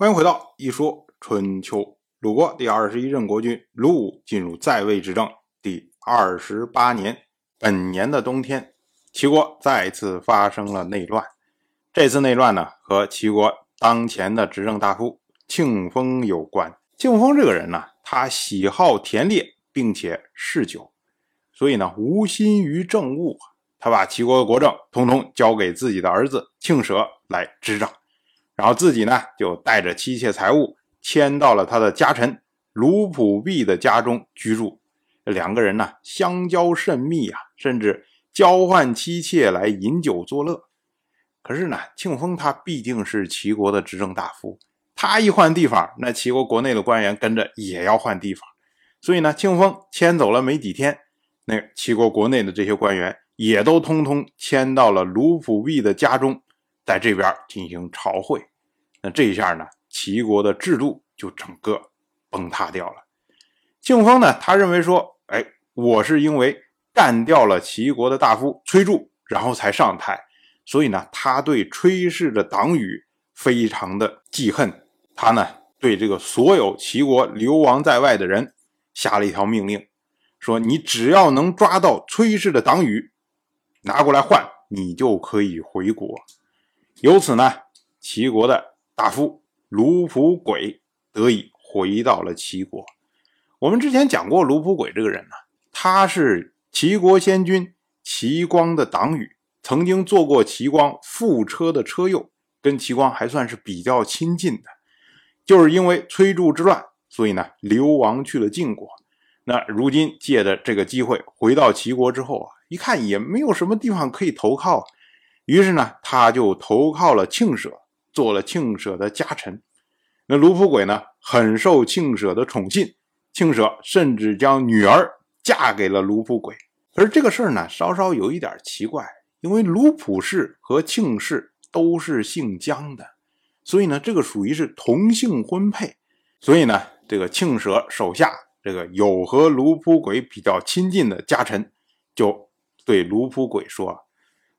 欢迎回到《一说春秋》。鲁国第二十一任国君鲁武进入在位执政第二十八年，本年的冬天，齐国再次发生了内乱。这次内乱呢，和齐国当前的执政大夫庆丰有关。庆丰这个人呢，他喜好田猎，并且嗜酒，所以呢，无心于政务。他把齐国的国政统统交给自己的儿子庆舍来执掌。然后自己呢，就带着妻妾财物迁到了他的家臣卢普弼的家中居住。两个人呢，相交甚密啊，甚至交换妻妾来饮酒作乐。可是呢，庆丰他毕竟是齐国的执政大夫，他一换地方，那齐国国内的官员跟着也要换地方。所以呢，庆丰迁走了没几天，那齐国国内的这些官员也都通通迁到了卢普弼的家中，在这边进行朝会。那这一下呢，齐国的制度就整个崩塌掉了。庆丰呢，他认为说，哎，我是因为干掉了齐国的大夫崔杼，然后才上台，所以呢，他对崔氏的党羽非常的记恨。他呢，对这个所有齐国流亡在外的人下了一条命令，说你只要能抓到崔氏的党羽，拿过来换，你就可以回国。由此呢，齐国的。大夫卢普轨得以回到了齐国。我们之前讲过，卢普轨这个人呢，他是齐国先君齐光的党羽，曾经做过齐光副车的车右，跟齐光还算是比较亲近的。就是因为崔杼之乱，所以呢流亡去了晋国。那如今借着这个机会回到齐国之后啊，一看也没有什么地方可以投靠，于是呢他就投靠了庆舍。做了庆舍的家臣，那卢普轨呢，很受庆舍的宠信，庆舍甚至将女儿嫁给了卢普轨。而这个事儿呢，稍稍有一点奇怪，因为卢普氏和庆氏都是姓姜的，所以呢，这个属于是同姓婚配。所以呢，这个庆舍手下这个有和卢普轨比较亲近的家臣，就对卢普轨说：“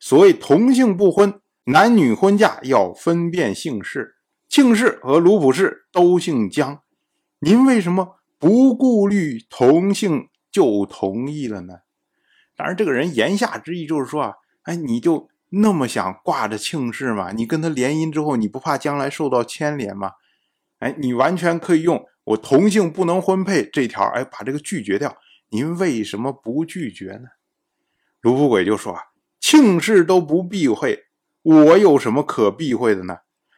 所谓同姓不婚。”男女婚嫁要分辨姓氏，庆氏和卢普氏都姓姜，您为什么不顾虑同姓就同意了呢？当然，这个人言下之意就是说啊，哎，你就那么想挂着庆氏吗？你跟他联姻之后，你不怕将来受到牵连吗？哎，你完全可以用我同姓不能婚配这条，哎，把这个拒绝掉。您为什么不拒绝呢？卢富轨就说啊，庆氏都不避讳。我有什么可避讳的呢？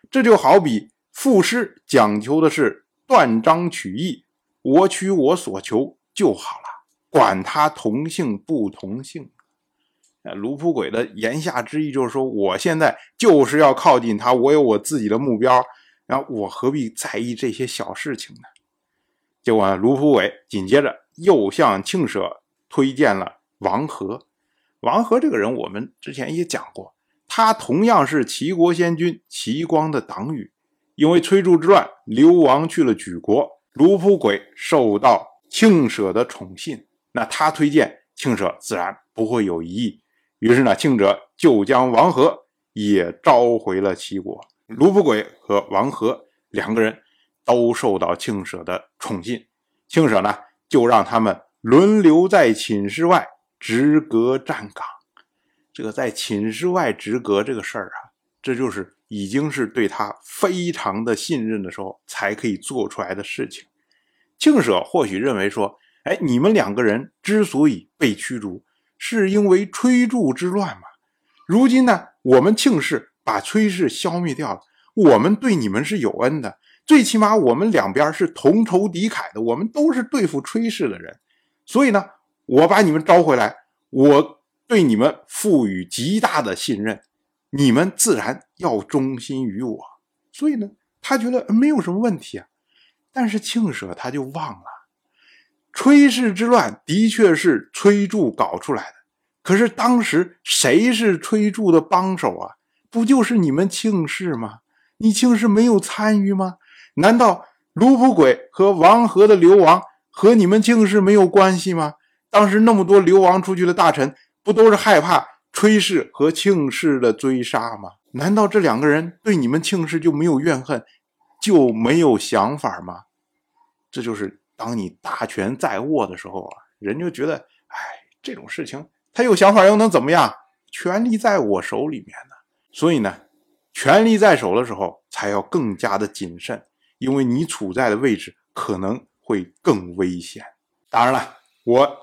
这就好比赋诗讲求的是断章取义，我取我所求就好了，管他同姓不同姓。卢普轨的言下之意就是说，我现在就是要靠近他，我有我自己的目标，然后我何必在意这些小事情呢？结果卢普轨紧接着又向庆舍推荐了王和。王和这个人，我们之前也讲过。他同样是齐国先君齐光的党羽，因为崔杼之乱流亡去了莒国。卢普轨受到庆舍的宠信，那他推荐庆舍自然不会有异议。于是呢，庆舍就将王和也召回了齐国。卢普轨和王和两个人都受到庆舍的宠信，庆舍呢就让他们轮流在寝室外执戈站岗。这个在寝室外执阁这个事儿啊，这就是已经是对他非常的信任的时候才可以做出来的事情。庆舍或许认为说，哎，你们两个人之所以被驱逐，是因为崔杼之乱嘛。如今呢，我们庆氏把崔氏消灭掉了，我们对你们是有恩的，最起码我们两边是同仇敌忾的，我们都是对付崔氏的人，所以呢，我把你们招回来，我。对你们赋予极大的信任，你们自然要忠心于我。所以呢，他觉得没有什么问题啊。但是庆舍他就忘了，崔氏之乱的确是崔杼搞出来的。可是当时谁是崔杼的帮手啊？不就是你们庆氏吗？你庆氏没有参与吗？难道卢普轨和王和的流亡和你们庆氏没有关系吗？当时那么多流亡出去的大臣。不都是害怕崔氏和庆氏的追杀吗？难道这两个人对你们庆氏就没有怨恨？就没有想法吗？这就是当你大权在握的时候啊，人就觉得，哎，这种事情他有想法又能怎么样？权力在我手里面呢。所以呢，权力在手的时候才要更加的谨慎，因为你处在的位置可能会更危险。当然了，我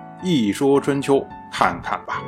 一说春秋”看看吧。